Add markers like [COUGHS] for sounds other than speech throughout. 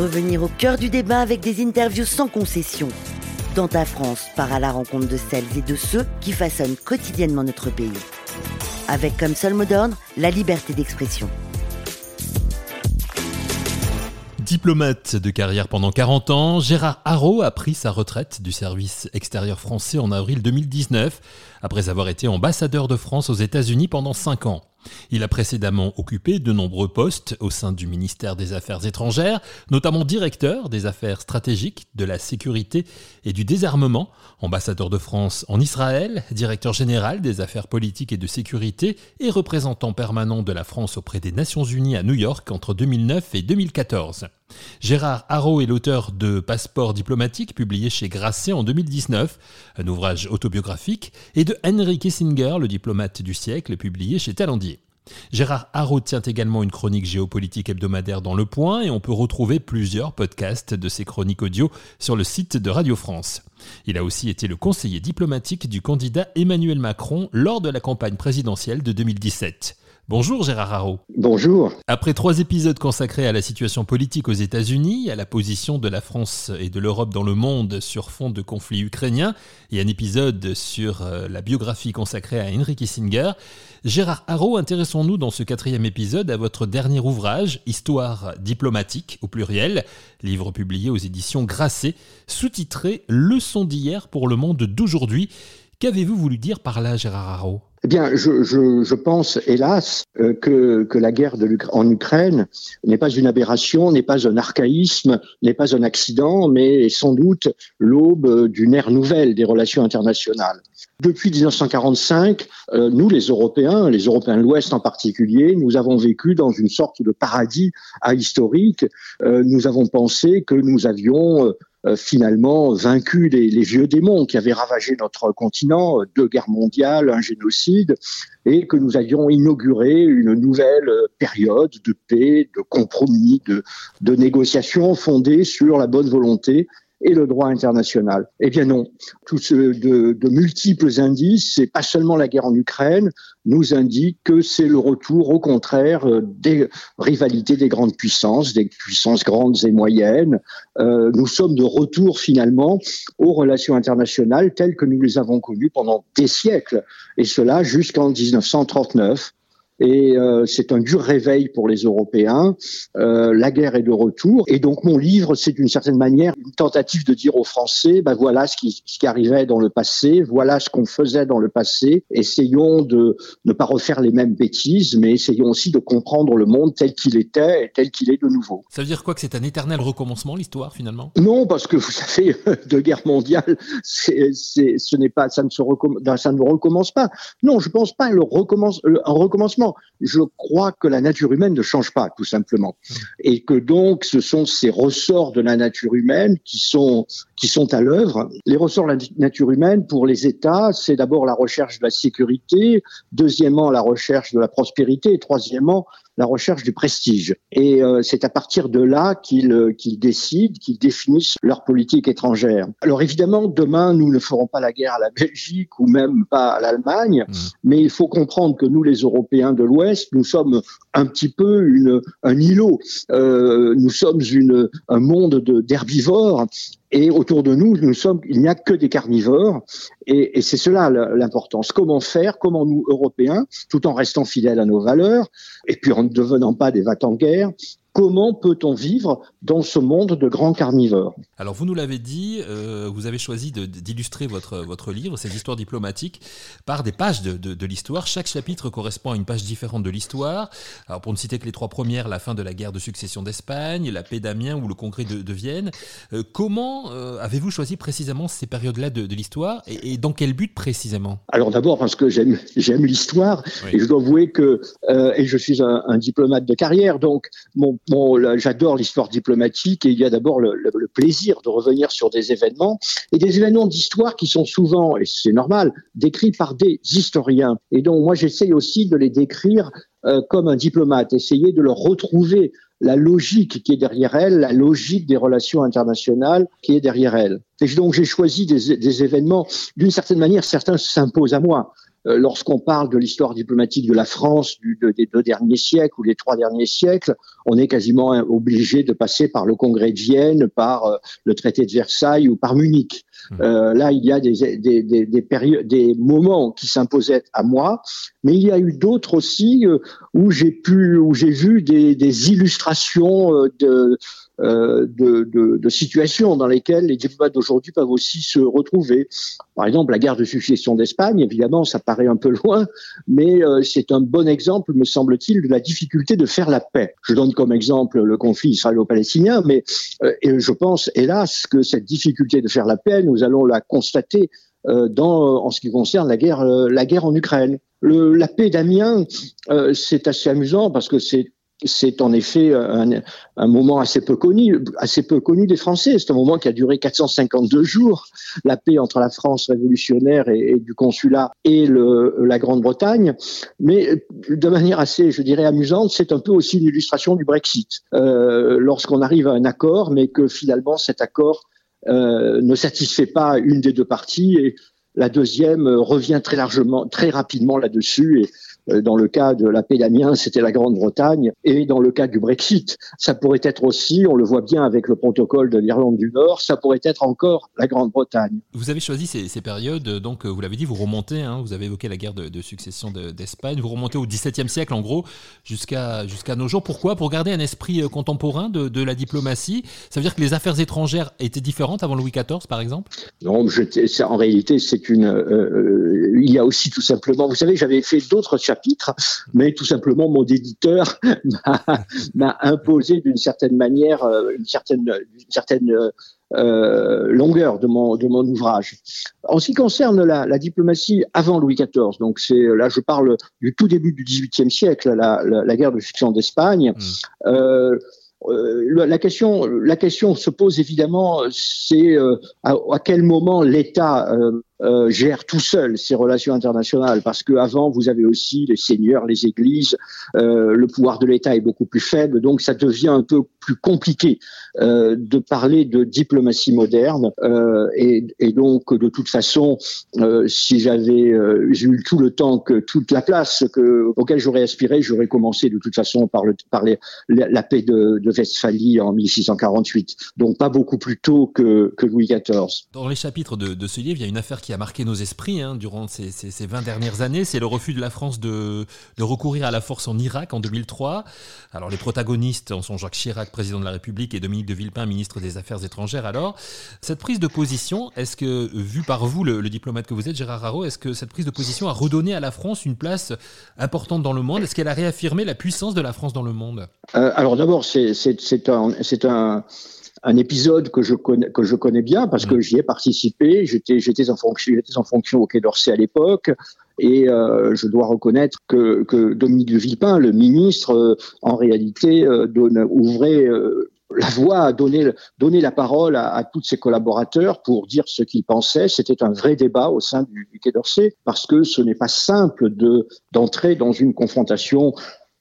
Revenir au cœur du débat avec des interviews sans concession. Dans ta France, part à la rencontre de celles et de ceux qui façonnent quotidiennement notre pays. Avec comme seul mot d'ordre la liberté d'expression. Diplomate de carrière pendant 40 ans, Gérard Haro a pris sa retraite du service extérieur français en avril 2019, après avoir été ambassadeur de France aux États-Unis pendant 5 ans. Il a précédemment occupé de nombreux postes au sein du ministère des Affaires étrangères, notamment directeur des affaires stratégiques, de la sécurité et du désarmement, ambassadeur de France en Israël, directeur général des affaires politiques et de sécurité et représentant permanent de la France auprès des Nations Unies à New York entre 2009 et 2014. Gérard Haro est l'auteur de Passeport diplomatique publié chez Grasset en 2019, un ouvrage autobiographique, et de Henry Kissinger, le diplomate du siècle, publié chez Talendier. Gérard Haro tient également une chronique géopolitique hebdomadaire dans Le Point et on peut retrouver plusieurs podcasts de ses chroniques audio sur le site de Radio France. Il a aussi été le conseiller diplomatique du candidat Emmanuel Macron lors de la campagne présidentielle de 2017. Bonjour Gérard Haro. Bonjour. Après trois épisodes consacrés à la situation politique aux États-Unis, à la position de la France et de l'Europe dans le monde sur fond de conflit ukrainien, et un épisode sur euh, la biographie consacrée à Henry Kissinger, Gérard Haro, intéressons-nous dans ce quatrième épisode à votre dernier ouvrage, Histoire diplomatique au pluriel, livre publié aux éditions Grasset, sous-titré Leçon d'hier pour le monde d'aujourd'hui. Qu'avez-vous voulu dire par là, Gérard Haro? Eh bien, je, je, je pense, hélas, euh, que, que, la guerre de en Ukraine n'est pas une aberration, n'est pas un archaïsme, n'est pas un accident, mais est sans doute l'aube d'une ère nouvelle des relations internationales. Depuis 1945, euh, nous, les Européens, les Européens de l'Ouest en particulier, nous avons vécu dans une sorte de paradis ahistorique. Euh, nous avons pensé que nous avions euh, finalement vaincu les, vieux démons qui avaient ravagé notre continent, deux guerres mondiales, un génocide, et que nous avions inauguré une nouvelle période de paix, de compromis, de, de négociations fondées sur la bonne volonté et le droit international. Eh bien non, tous ce, de, de, multiples indices, c'est pas seulement la guerre en Ukraine, nous indiquent que c'est le retour, au contraire, euh, des rivalités des grandes puissances, des puissances grandes et moyennes. Euh, nous sommes de retour finalement aux relations internationales telles que nous les avons connues pendant des siècles, et cela jusqu'en 1939 et euh, c'est un dur réveil pour les Européens. Euh, la guerre est de retour et donc mon livre, c'est d'une certaine manière une tentative de dire aux Français, ben voilà ce qui, ce qui arrivait dans le passé, voilà ce qu'on faisait dans le passé. Essayons de ne pas refaire les mêmes bêtises, mais essayons aussi de comprendre le monde tel qu'il était et tel qu'il est de nouveau. Ça veut dire quoi que c'est un éternel recommencement l'histoire finalement? Non, parce que vous savez, deux guerres mondiales, c'est, ce n'est pas, ça ne se ça ne recommence pas. Non, je pense pas le recommence, un recommencement je crois que la nature humaine ne change pas, tout simplement. Et que donc, ce sont ces ressorts de la nature humaine qui sont, qui sont à l'œuvre. Les ressorts de la nature humaine, pour les États, c'est d'abord la recherche de la sécurité, deuxièmement, la recherche de la prospérité, et troisièmement, la recherche du prestige. Et euh, c'est à partir de là qu'ils euh, qu'ils décident, qu'ils définissent leur politique étrangère. Alors évidemment, demain, nous ne ferons pas la guerre à la Belgique ou même pas à l'Allemagne, mmh. mais il faut comprendre que nous, les Européens de l'Ouest, nous sommes un petit peu une, un îlot. Euh, nous sommes une, un monde d'herbivores et autour de nous, nous sommes, il n'y a que des carnivores, et, et c'est cela l'importance. Comment faire Comment nous, Européens, tout en restant fidèles à nos valeurs, et puis en ne devenant pas des en guerre Comment peut-on vivre dans ce monde de grands carnivores? Alors vous nous l'avez dit, euh, vous avez choisi d'illustrer votre, votre livre, cette histoire diplomatique, par des pages de, de, de l'histoire. Chaque chapitre correspond à une page différente de l'histoire. Alors pour ne citer que les trois premières, la fin de la guerre de succession d'Espagne, la paix d'Amiens ou le congrès de, de Vienne. Euh, comment euh, avez-vous choisi précisément ces périodes-là de, l'histoire et, et, dans quel but précisément? Alors d'abord parce que j'aime l'histoire oui. et je dois avouer que et je suis un, un diplomate de carrière, donc mon bon, j'adore l'histoire diplomatique et il y a d'abord le, plaisir de revenir sur des événements et des événements d'histoire qui sont souvent, et c'est normal, décrits par des historiens. Et donc moi j'essaye aussi de les décrire euh, comme un diplomate, essayer de leur retrouver la logique qui est derrière elle, la logique des relations internationales qui est derrière elle. Et donc j'ai choisi des événements, d'une certaine manière, certains s'imposent à moi. Lorsqu'on parle de l'histoire diplomatique de la France des deux derniers siècles ou les trois derniers siècles, on est quasiment obligé de passer par le Congrès de Vienne, par le traité de Versailles ou par Munich. Mmh. là, il y a des, des, des, des, périodes, des moments qui s'imposaient à moi, mais il y a eu d'autres aussi où j'ai pu, où j'ai vu des, des illustrations de euh, de, de, de, situations dans lesquelles les diplomates d'aujourd'hui peuvent aussi se retrouver. Par exemple, la guerre de succession d'Espagne, évidemment, ça paraît un peu loin, mais euh, c'est un bon exemple, me semble-t-il, de la difficulté de faire la paix. Je donne comme exemple le conflit israélo-palestinien, mais euh, je pense, hélas, que cette difficulté de faire la paix, nous allons la constater dans, en ce qui concerne la guerre, la guerre en Ukraine. Le, la paix d'Amiens, c'est assez amusant parce que c'est c'est en effet un, un, moment assez peu connu, assez peu connu des Français. C'est un moment qui a duré 452 jours, la paix entre la France révolutionnaire et, du consulat et le, la Grande-Bretagne. Mais de manière assez, je dirais, amusante, c'est un peu aussi une illustration du Brexit. Euh, Lorsqu'on arrive à un accord, mais que finalement cet accord euh, ne satisfait pas une des deux parties et la deuxième revient très largement, très rapidement là-dessus et dans le cas de la paix d'Amiens, c'était la Grande-Bretagne. Et dans le cas du Brexit, ça pourrait être aussi, on le voit bien avec le protocole de l'Irlande du Nord, ça pourrait être encore la Grande-Bretagne. Vous avez choisi ces, périodes, donc vous l'avez dit, vous remontez, hein, vous avez évoqué la guerre de, succession d'Espagne, vous remontez au XVIIe siècle en gros, jusqu'à jusqu'à nos jours. Pourquoi? Pour garder un esprit euh, contemporain de, la diplomatie. Ça veut dire que les affaires étrangères étaient différentes avant Louis XIV, par exemple? Non, je, en réalité, c'est une. Euh, il y a aussi tout simplement, vous savez, j'avais fait d'autres chapitre, mais tout simplement mon éditeur [LAUGHS] m'a imposé d'une certaine manière euh, une certaine, une certaine euh, longueur de mon, de mon ouvrage. En ce qui concerne la, la diplomatie avant Louis XIV, donc c'est là je parle du tout début du XVIIIe siècle, la, la, la guerre de succession d'Espagne. Mmh. Euh, euh, la question, la question se pose évidemment, c'est euh, à, à, quel moment l'État euh, gère tout seul ses relations internationales, parce qu'avant, vous avez aussi les seigneurs, les églises, euh, le pouvoir de l'État est beaucoup plus faible, donc ça devient un peu plus compliqué euh, de parler de diplomatie moderne. Et, donc, de toute façon, si j'avais eu tout le temps que toute la place que, auquel j'aurais aspiré, j'aurais commencé de toute façon par, la, paix de, de, Westphalie en 1648. Donc, pas beaucoup plus tôt que, que Louis XIV. Dans les chapitres de, de ce livre, il y a une affaire qui qui a marqué nos esprits hein, durant ces, ces, 20 dernières années, c'est le refus de la France de, recourir à la force en Irak en 2003. Alors les protagonistes en sont Jacques Chirac, président de la République, et Dominique de Villepin, ministre des Affaires étrangères. Alors, cette prise de position, est-ce que, vu par vous, le, diplomate que vous êtes, Gérard Haro, est-ce que cette prise de position a redonné à la France une place importante dans le monde? Est-ce qu'elle a réaffirmé la puissance de la France dans le monde? Euh, Alors d'abord, c'est un... un épisode que je connais que je connais bien parce que mm. j'y ai participé. J'étais j'étais en fonction j'étais en fonction au Quai d'Orsay à l'époque. Et euh, je dois reconnaître que, que Dominique de Villepin, le ministre, euh, en réalité, euh, donne, ouvrait la voix, donner, donner la parole à, à tous ses collaborateurs pour dire ce qu'ils pensaient. C'était un vrai débat au sein du, du Quai d'Orsay parce que ce n'est pas simple de d'entrer dans une confrontation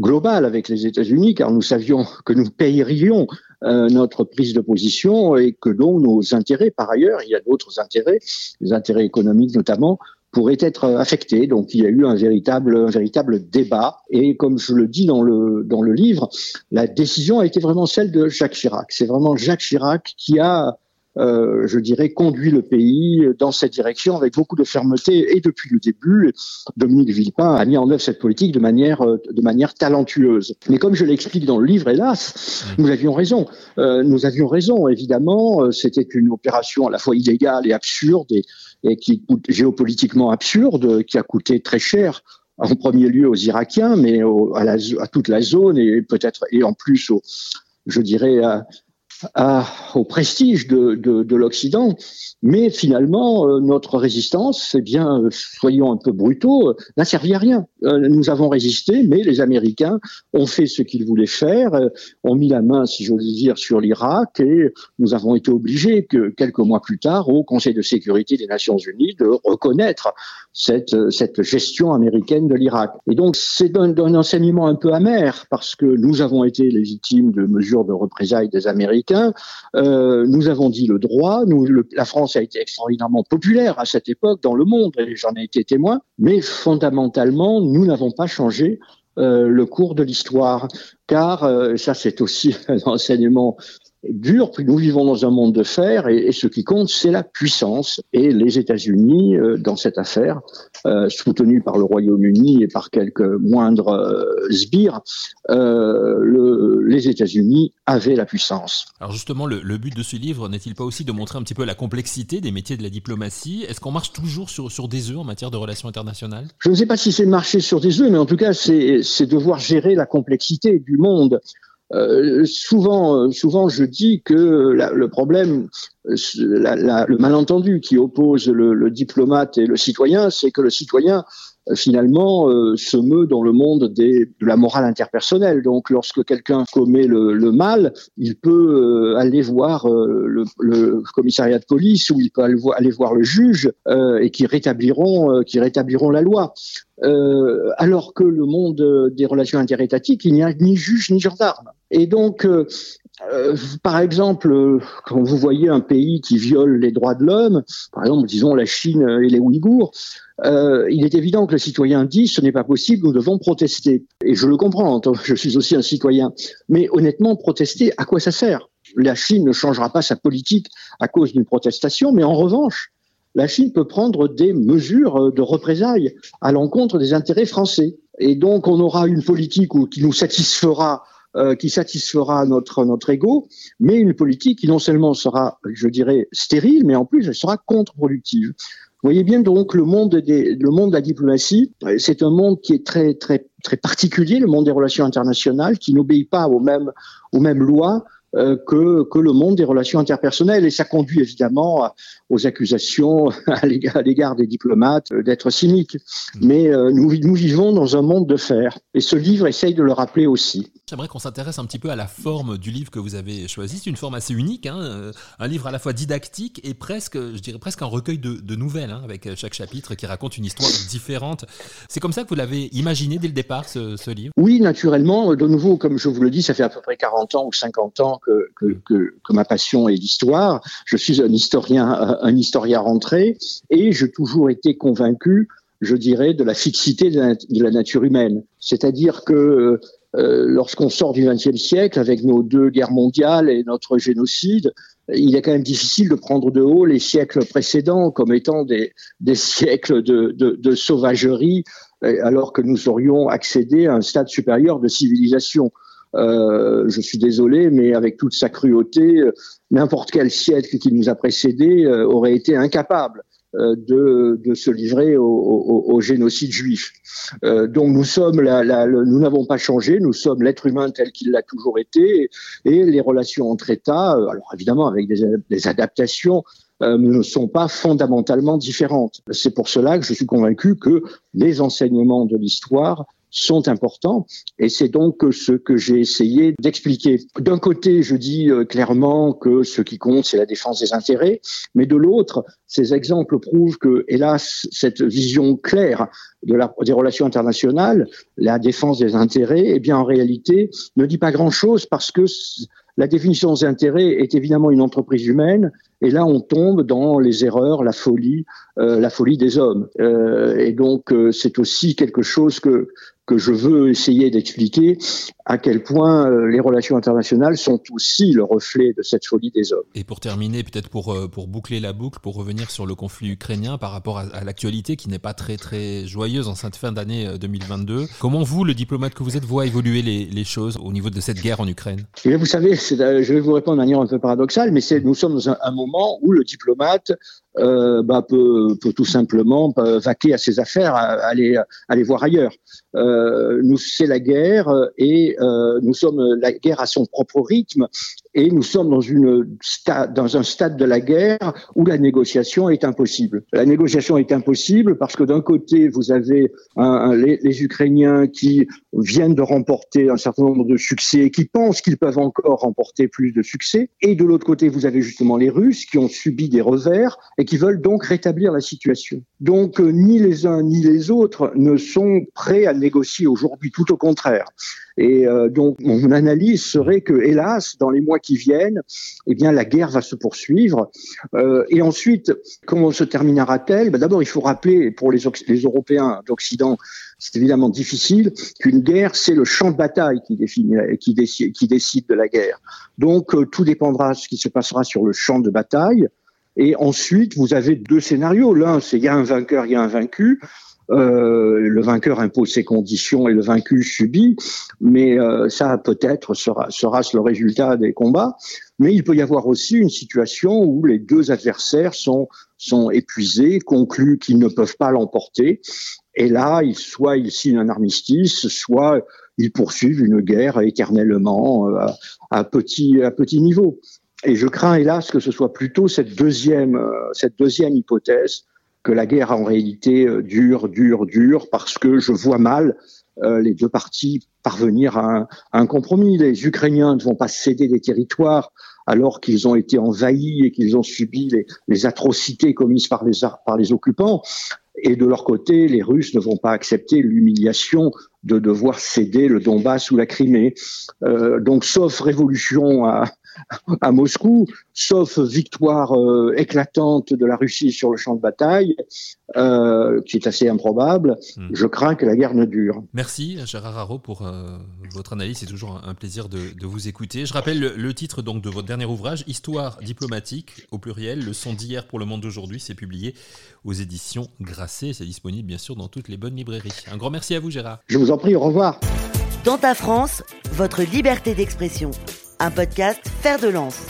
globale avec les États-Unis, car nous savions que nous payerions euh, notre prise de position et que donc nos intérêts, par ailleurs, il y a d'autres intérêts, les intérêts économiques notamment, pourraient être affectés. Donc il y a eu un véritable, un véritable débat. Et comme je le dis dans le, dans le livre, la décision a été vraiment celle de Jacques Chirac. C'est vraiment Jacques Chirac qui a euh, je dirais, conduit le pays dans cette direction avec beaucoup de fermeté. Et depuis le début, Dominique Villepin a mis en œuvre cette politique de manière, euh, de manière talentueuse. Mais comme je l'explique dans le livre, hélas, nous avions raison. Euh, nous avions raison, évidemment. C'était une opération à la fois illégale et absurde et, et qui coûte géopolitiquement absurde, qui a coûté très cher en premier lieu aux Irakiens, mais au, à, la, à, toute la zone et peut-être et en plus, au, je dirais, à, au prestige de, de, de l'Occident, mais finalement euh, notre résistance, eh bien, euh, soyons un peu brutaux, euh, n'a servi à rien. nous avons résisté, mais les Américains ont fait ce qu'ils voulaient faire, ont mis la main, si j'ose dire, sur l'Irak, et nous avons été obligés, que quelques mois plus tard, au Conseil de sécurité des Nations Unies, de reconnaître cette, gestion américaine de l'Irak. Et donc c'est un, enseignement un peu amer, parce que nous avons été légitimes de mesures de représailles des Américains Euh, nous avons dit le droit. La France a été extraordinairement populaire à cette époque dans le monde, et j'en ai été témoin. Mais fondamentalement, nous n'avons pas changé euh, le cours de l'histoire, car euh, ça c'est aussi [LAUGHS] un enseignement dur, puis nous vivons dans un monde de fer, et, ce qui compte, c'est la puissance. Et les États-Unis, euh, dans cette affaire, euh, soutenus par le Royaume-Uni et par quelques moindres euh, sbires, le, les États-Unis avaient la puissance. Alors justement, le, le but de ce livre n'est-il pas aussi de montrer un petit peu la complexité des métiers de la diplomatie? Est-ce qu'on marche toujours sur, sur des œufs en matière de relations internationales? Je ne sais pas si c'est marcher sur des œufs, mais en tout cas, c'est devoir gérer la complexité du monde. Euh, souvent, euh, je dis que le problème, euh, le malentendu qui oppose le, diplomate et le citoyen, c'est que le citoyen finalement se meut dans le monde de la morale interpersonnelle. Donc, lorsque quelqu'un commet le, mal, il peut aller voir le, commissariat de police ou il peut aller voir, aller voir le juge et qui rétabliront, qui rétabliront la loi. Alors que le monde des relations interétatiques, il n'y a ni juge ni gendarme. Et donc, euh, euh, par exemple, quand vous voyez un pays qui viole les droits de l'homme, par exemple, disons la Chine et les Ouïghours, euh, il est évident que le citoyen dit ce n'est pas possible, nous devons protester. Et je le comprends, [LAUGHS] je suis aussi un citoyen. Mais honnêtement, protester, à quoi ça sert? La Chine ne changera pas sa politique à cause d'une protestation, mais en revanche, la Chine peut prendre des mesures de représailles à l'encontre des intérêts français. Et donc, on aura une politique qui nous satisfera euh, qui satisfera notre notre ego, mais une politique qui non seulement sera, je dirais, stérile, mais en plus elle sera contre-productive. Vous voyez bien donc le monde le monde de la diplomatie, euh, c'est un monde qui est très très très particulier, le monde des relations internationales, qui n'obéit pas aux mêmes aux mêmes lois, euh, que, que le monde des relations interpersonnelles. Et ça conduit évidemment aux accusations [LAUGHS] à l'égard des diplomates euh, d'être cyniques. Mm. Mais euh, nous, nous vivons dans un monde de fer. Et ce livre essaye de le rappeler aussi. J'aimerais qu'on s'intéresse un petit peu à la forme du livre que vous avez choisi. C'est une forme assez unique, hein un livre à la fois didactique et presque, je dirais presque un recueil de, de nouvelles, hein, avec chaque chapitre qui raconte une histoire [COUGHS] différente. C'est comme ça que vous l'avez imaginé dès le départ, ce, ce, livre? Oui, naturellement. De nouveau, comme je vous le dis, ça fait à peu près 40 ans ou 50 ans que, que, que, ma passion est l'histoire. Je suis un historien, un historien rentré, et j'ai toujours été convaincu, je dirais, de la fixité de la, nature humaine. C'est-à-dire que euh, lorsqu'on sort du XXe siècle avec nos deux guerres mondiales et notre génocide, il est quand même difficile de prendre de haut les siècles précédents comme étant des, des siècles de, de, de sauvagerie, alors que nous aurions accédé à un stade supérieur de civilisation. Euh, je suis désolé, mais avec toute sa cruauté, euh, n'importe quel siècle qui nous a précédés euh, aurait été incapable de, se livrer au, génocide juif. Donc nous sommes, la, nous n'avons pas changé, nous sommes l'être humain tel qu'il l'a toujours été, et, les relations entre États, alors évidemment avec des, adaptations, ne sont pas fondamentalement différentes. C'est pour cela que je suis convaincu que les enseignements de l'histoire sont importants et c'est donc ce que j'ai essayé d'expliquer. D'un côté, je dis euh, clairement que ce qui compte, c'est la défense des intérêts, mais de l'autre, ces exemples prouvent que, hélas, cette vision claire de la, des relations internationales, la défense des intérêts, eh bien, en réalité, ne dit pas grand-chose parce que la définition des intérêts est évidemment une entreprise humaine, et là on tombe dans les erreurs, la folie, euh, la folie des hommes. Euh, et donc c'est aussi quelque chose que que je veux essayer d'expliquer à quel point euh, les relations internationales sont aussi le reflet de cette folie des hommes. Et pour terminer, peut-être pour, euh, pour boucler la boucle, pour revenir sur le conflit ukrainien par rapport à, l'actualité qui n'est pas très très joyeuse en cette fin d'année 2022, euh, comment vous, le diplomate que vous êtes, voit évoluer les, les choses au niveau de cette guerre en Ukraine? Eh Vous savez, je vais vous répondre de manière un peu paradoxale, mais nous sommes dans un, un moment où le diplomate bah, peut, peut, tout simplement vaquer à ses affaires, aller, aller voir ailleurs. Nous, c'est la guerre et nous sommes la guerre à son propre rythme et nous sommes dans, un stade de la guerre où la négociation est impossible. La négociation est impossible parce que d'un côté, vous avez les, Ukrainiens qui viennent de remporter un certain nombre de succès, qui pensent qu'ils peuvent encore remporter plus de succès, et de l'autre côté, vous avez justement les Russes qui ont subi des revers et qui veulent donc rétablir la situation. Donc, euh, ni les uns ni les autres ne sont prêts à négocier aujourd'hui, tout au contraire. Et euh, donc, mon analyse serait que, hélas, dans les mois qui viennent, eh bien la guerre va se poursuivre. Euh, et ensuite, comment se terminera-t-elle ben, D'abord, il faut rappeler pour les, Européens d'Occident, c'est évidemment difficile, qu'une guerre, c'est le champ de bataille qui décide de la guerre. Donc, euh, tout dépendra de ce qui se passera sur le champ de bataille. Et ensuite, vous avez deux scénarios. L'un, c'est il y a un vainqueur, il y a un vaincu. Euh, le vainqueur impose ses conditions et le vaincu subit, mais euh, ça peut-être sera, sera le résultat des combats. Mais il peut y avoir aussi une situation où les deux adversaires sont, sont épuisés, concluent qu'ils ne peuvent pas l'emporter, et là, soit ils signent un armistice, soit ils poursuivent une guerre éternellement euh, à, petit, à petit niveau. Et je crains hélas que ce soit plutôt cette deuxième, cette deuxième hypothèse que la guerre en réalité euh, dure, dure, dure, parce que je vois mal euh, les deux parties parvenir à un, compromis. Les Ukrainiens ne vont pas céder des territoires alors qu'ils ont été envahis et qu'ils ont subi les, atrocités commises par les, par les occupants. Et de leur côté, les Russes ne vont pas accepter l'humiliation de devoir céder le Donbass ou la Crimée. Euh, donc, sauf révolution à, à Moscou, sauf victoire euh, éclatante de la Russie sur le champ de bataille, euh, qui est assez improbable, hmm. je crains que la guerre ne dure. Merci Gérard Haro pour euh, votre analyse, c'est toujours un plaisir de, vous écouter. Je rappelle le, titre donc de votre dernier ouvrage, Histoire diplomatique au pluriel, le son d'hier pour le monde d'aujourd'hui, c'est publié aux éditions Grasset, c'est disponible bien sûr dans toutes les bonnes librairies. Un grand merci à vous Gérard. Je vous en prie, au revoir. Dans ta France, votre liberté d'expression un podcast Faire de Lance.